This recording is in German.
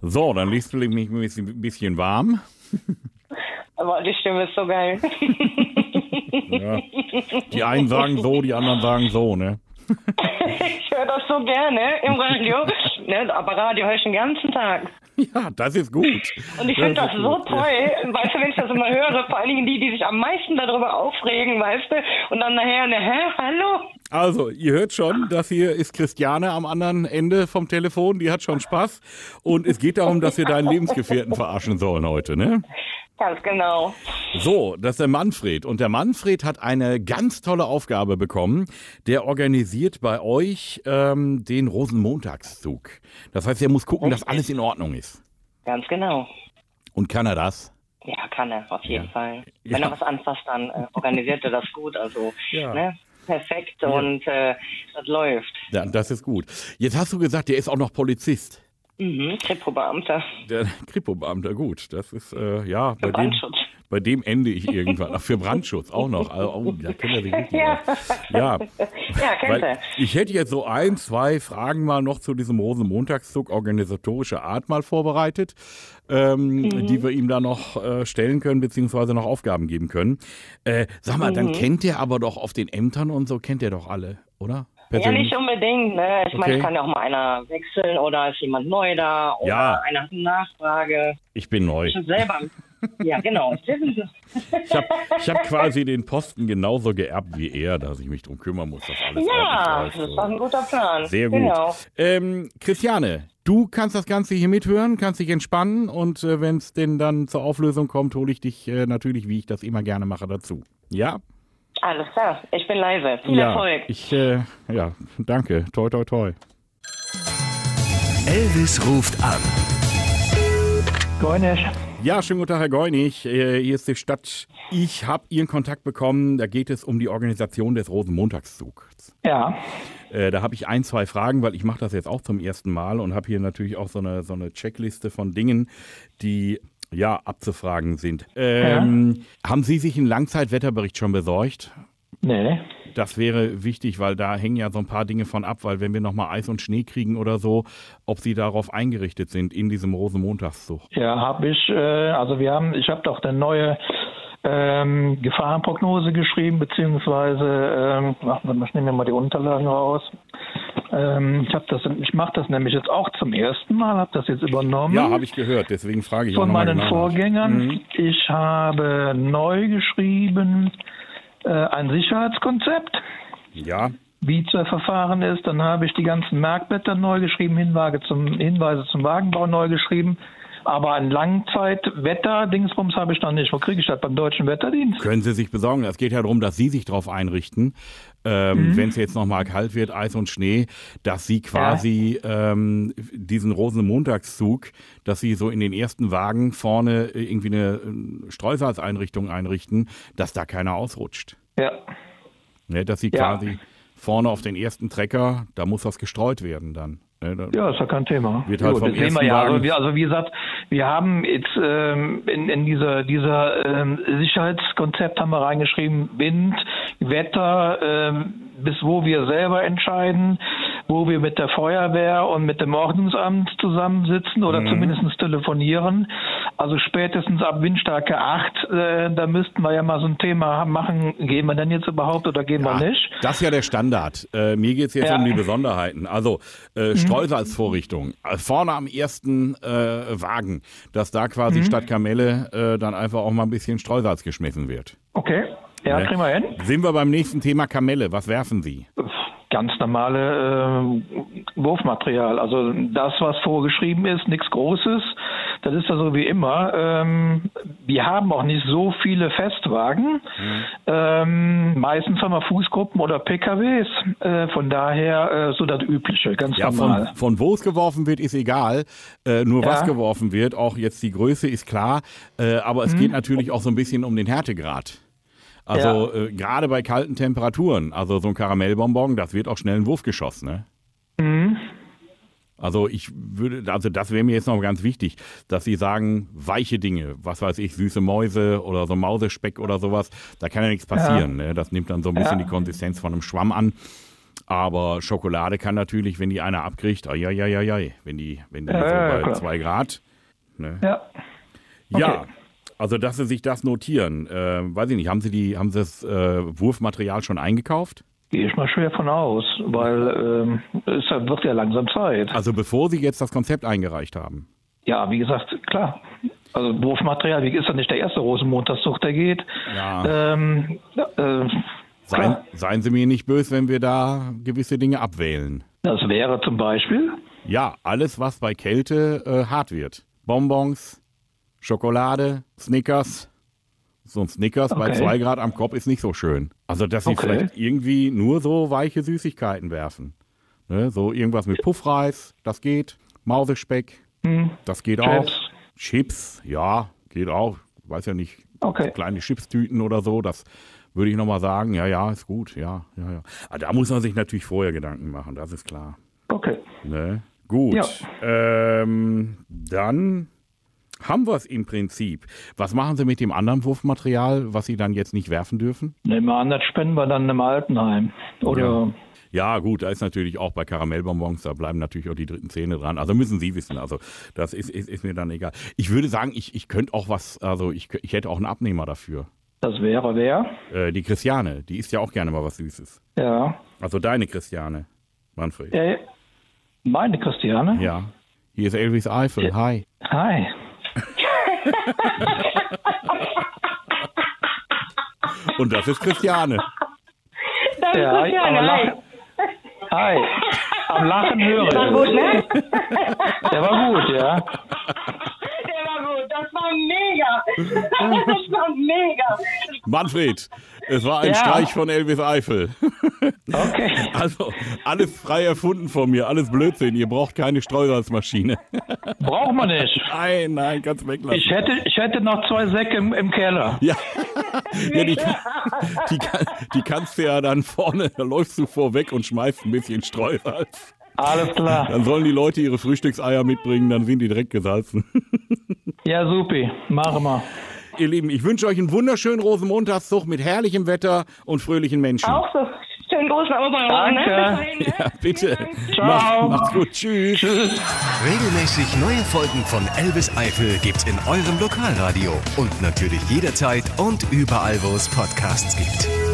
So, dann liest du mich ein bisschen warm. Aber die Stimme ist so geil. Ja. Die einen sagen so, die anderen sagen so, ne? ich höre das so gerne im Radio. ne, aber Radio höre ich den ganzen Tag. Ja, das ist gut. Und ich finde das, das so gut. toll. Weißt du, wenn ich das immer höre, vor allen Dingen die, die sich am meisten darüber aufregen, weißt du, und dann nachher, ne, hä, hallo? Also, ihr hört schon, das hier ist Christiane am anderen Ende vom Telefon, die hat schon Spaß. Und es geht darum, dass wir deinen Lebensgefährten verarschen sollen heute, ne? Ganz genau. So, das ist der Manfred. Und der Manfred hat eine ganz tolle Aufgabe bekommen. Der organisiert bei euch ähm, den Rosenmontagszug. Das heißt, er muss gucken, dass alles in Ordnung ist. Ganz genau. Und kann er das? Ja, kann er, auf jeden ja. Fall. Wenn ja. er was anfasst, dann äh, organisiert er das gut. Also, ja. ne? Perfekt und äh, das läuft. Ja, das ist gut. Jetzt hast du gesagt, der ist auch noch Polizist. Mhm, Kripo-Beamter. Der Kripo-Beamter, gut. Das ist, äh, ja, bei dem, bei dem ende ich irgendwann. Ach, für Brandschutz auch noch. Also, oh, da kennt er sich richtig ja. Ja, ja kennt er. Ich hätte jetzt so ein, zwei Fragen mal noch zu diesem Rosenmontagszug organisatorischer Art mal vorbereitet, ähm, mhm. die wir ihm da noch äh, stellen können, beziehungsweise noch Aufgaben geben können. Äh, sag mal, mhm. dann kennt er aber doch auf den Ämtern und so, kennt er doch alle, oder? Persönlich? Ja, nicht unbedingt. Ne? Ich okay. meine, es kann ja auch mal einer wechseln oder ist jemand neu da oder ja. einer hat eine Nachfrage. Ich bin neu. Ich selber. ja, genau. ich habe ich hab quasi den Posten genauso geerbt wie er, dass ich mich darum kümmern muss, dass alles Ja, das ist doch ein guter Plan. Sehr gut. Genau. Ähm, Christiane, du kannst das Ganze hier mithören, kannst dich entspannen und äh, wenn es denn dann zur Auflösung kommt, hole ich dich äh, natürlich, wie ich das immer gerne mache, dazu. Ja? Alles klar, ich bin leise. Viel ja, Erfolg. Ich, äh, ja, danke. Toi, toi, toi. Elvis ruft an. Goinisch. Ja, schönen guten Tag, Herr Geunig. Äh, hier ist die Stadt. Ich habe Ihren Kontakt bekommen. Da geht es um die Organisation des Rosenmontagszugs. Ja. Äh, da habe ich ein, zwei Fragen, weil ich mache das jetzt auch zum ersten Mal und habe hier natürlich auch so eine, so eine Checkliste von Dingen, die ja, abzufragen sind. Ähm, ja. Haben Sie sich einen Langzeitwetterbericht schon besorgt? Nee. Das wäre wichtig, weil da hängen ja so ein paar Dinge von ab, weil wenn wir nochmal Eis und Schnee kriegen oder so, ob Sie darauf eingerichtet sind in diesem Rosenmontagszug. Ja, habe ich. Äh, also wir haben, ich habe doch eine neue ähm, Gefahrenprognose geschrieben, beziehungsweise, ähm, mal, ich nehme mir mal die Unterlagen raus. Ähm, ich habe das, ich mache das nämlich jetzt auch zum ersten Mal, habe das jetzt übernommen. Ja, habe ich gehört, deswegen frage ich Von meinen genau Vorgängern. Mhm. Ich habe neu geschrieben äh, ein Sicherheitskonzept. Ja. Wie zu verfahren ist. Dann habe ich die ganzen Merkblätter neu geschrieben, Hinweise zum, Hinweise zum Wagenbau neu geschrieben. Aber ein Langzeitwetter-Dingsbums habe ich noch nicht. Wo kriege ich das? Beim Deutschen Wetterdienst? Können Sie sich besorgen. Es geht ja darum, dass Sie sich darauf einrichten, ähm, mhm. wenn es jetzt nochmal kalt wird, Eis und Schnee, dass Sie quasi ja. ähm, diesen Rosenmontagszug, dass Sie so in den ersten Wagen vorne irgendwie eine äh, Streusalzeinrichtung einrichten, dass da keiner ausrutscht. Ja. Ne, dass Sie ja. quasi vorne auf den ersten Trecker, da muss was gestreut werden dann. Ne, ja, ist ja kein Thema. Wird halt jo, vom ersten ja. Also, wir, also wie gesagt, wir haben jetzt ähm, in, in dieser, dieser ähm, Sicherheitskonzept haben wir reingeschrieben, Wind, Wetter, ähm, bis wo wir selber entscheiden, wo wir mit der Feuerwehr und mit dem Ordnungsamt zusammensitzen oder mhm. zumindest telefonieren. Also spätestens ab Windstärke 8, äh, da müssten wir ja mal so ein Thema machen, gehen wir denn jetzt überhaupt oder gehen ja, wir nicht? Das ist ja der Standard. Äh, mir geht es jetzt ja. um die Besonderheiten. Also äh, mhm. Streusalzvorrichtung. Äh, vorne am ersten äh, Wagen, dass da quasi mhm. statt Kamelle äh, dann einfach auch mal ein bisschen Streusalz geschmissen wird. Okay. Ja, ne? kriegen wir hin. Sind wir beim nächsten Thema Kamelle. Was werfen Sie? Ganz normale äh, Wurfmaterial. Also das, was vorgeschrieben ist, nichts Großes. Das ist ja so wie immer. Ähm, wir haben auch nicht so viele Festwagen. Mhm. Ähm, meistens haben wir Fußgruppen oder PKWs. Äh, von daher äh, so das Übliche, ganz ja, normal. Von, von wo es geworfen wird, ist egal. Äh, nur ja. was geworfen wird, auch jetzt die Größe ist klar. Äh, aber es mhm. geht natürlich auch so ein bisschen um den Härtegrad. Also ja. äh, gerade bei kalten Temperaturen, also so ein Karamellbonbon, das wird auch schnell ein Wurf geschossen, ne? Also ich würde, also das wäre mir jetzt noch ganz wichtig, dass Sie sagen, weiche Dinge, was weiß ich, süße Mäuse oder so Mausespeck oder sowas, da kann ja nichts passieren. Ja. Ne? Das nimmt dann so ein bisschen ja. die Konsistenz von einem Schwamm an. Aber Schokolade kann natürlich, wenn die einer abkriegt, ai, ai, ai, ai, wenn die, wenn die ja, so bei zwei Grad. Ne? Ja. Okay. Ja, also dass Sie sich das notieren. Äh, weiß ich nicht, haben Sie die, haben Sie das äh, Wurfmaterial schon eingekauft? Gehe ich mal schwer von aus, weil ähm, es wird ja langsam Zeit. Also bevor Sie jetzt das Konzept eingereicht haben? Ja, wie gesagt, klar. Also Wurfmaterial, wie ist ja nicht der erste Rosenmontagszug, der geht. Ja. Ähm, äh, seien, seien Sie mir nicht böse, wenn wir da gewisse Dinge abwählen. Das wäre zum Beispiel? Ja, alles, was bei Kälte äh, hart wird. Bonbons, Schokolade, Snickers. So ein Snickers okay. bei zwei Grad am Kopf ist nicht so schön. Also, dass sie okay. vielleicht irgendwie nur so weiche Süßigkeiten werfen. Ne? So irgendwas mit Puffreis, das geht. Mausespeck, hm. das geht Chips. auch. Chips, ja, geht auch. Weiß ja nicht, okay. kleine Chipstüten oder so, das würde ich nochmal sagen, ja, ja, ist gut, ja, ja, ja. Aber ah, da muss man sich natürlich vorher Gedanken machen, das ist klar. Okay. Ne? Gut. Ja. Ähm, dann haben wir es im Prinzip. Was machen Sie mit dem anderen Wurfmaterial, was Sie dann jetzt nicht werfen dürfen? Nehmen wir an, das spenden wir dann im Altenheim. Oder ja. Ja, gut, da ist natürlich auch bei Karamellbonbons, da bleiben natürlich auch die dritten Zähne dran. Also müssen Sie wissen, also das ist, ist, ist mir dann egal. Ich würde sagen, ich, ich könnte auch was, also ich, ich hätte auch einen Abnehmer dafür. Das wäre wer? Äh, die Christiane, die isst ja auch gerne mal was Süßes. Ja. Also deine Christiane, Manfred. Äh, meine Christiane? Ja. Hier ist Elvis Eifel. Hi. Hi. Und das ist Christiane. Das ist ja, Christiane. Hi. Hi. Am Lachen höre ich. Der war gut, ne? Der war gut, ja das war mega. Das war mega. Manfred, es war ein ja. Streich von Elvis Eifel. Okay. Also, alles frei erfunden von mir, alles Blödsinn. Ihr braucht keine Streusalzmaschine. Braucht man nicht. Nein, nein, kannst weglassen. Ich hätte, ich hätte noch zwei Säcke im, im Keller. Ja. ja die, die, die kannst du ja dann vorne, da läufst du vorweg und schmeißt ein bisschen Streusalz. Alles klar. Dann sollen die Leute ihre Frühstückseier mitbringen, dann sind die direkt gesalzen. Ja, supi. Machen wir. Ihr Lieben, ich wünsche euch einen wunderschönen Rosenmontagszug mit herrlichem Wetter und fröhlichen Menschen. Auch so. Schönen Gruß nach Oberhausen. Ne? Danke. Ne? Ja, bitte. Ciao. Macht, macht's gut. Tschüss. Tschüss. Regelmäßig neue Folgen von Elvis Eifel gibt's in eurem Lokalradio. Und natürlich jederzeit und überall, wo es Podcasts gibt.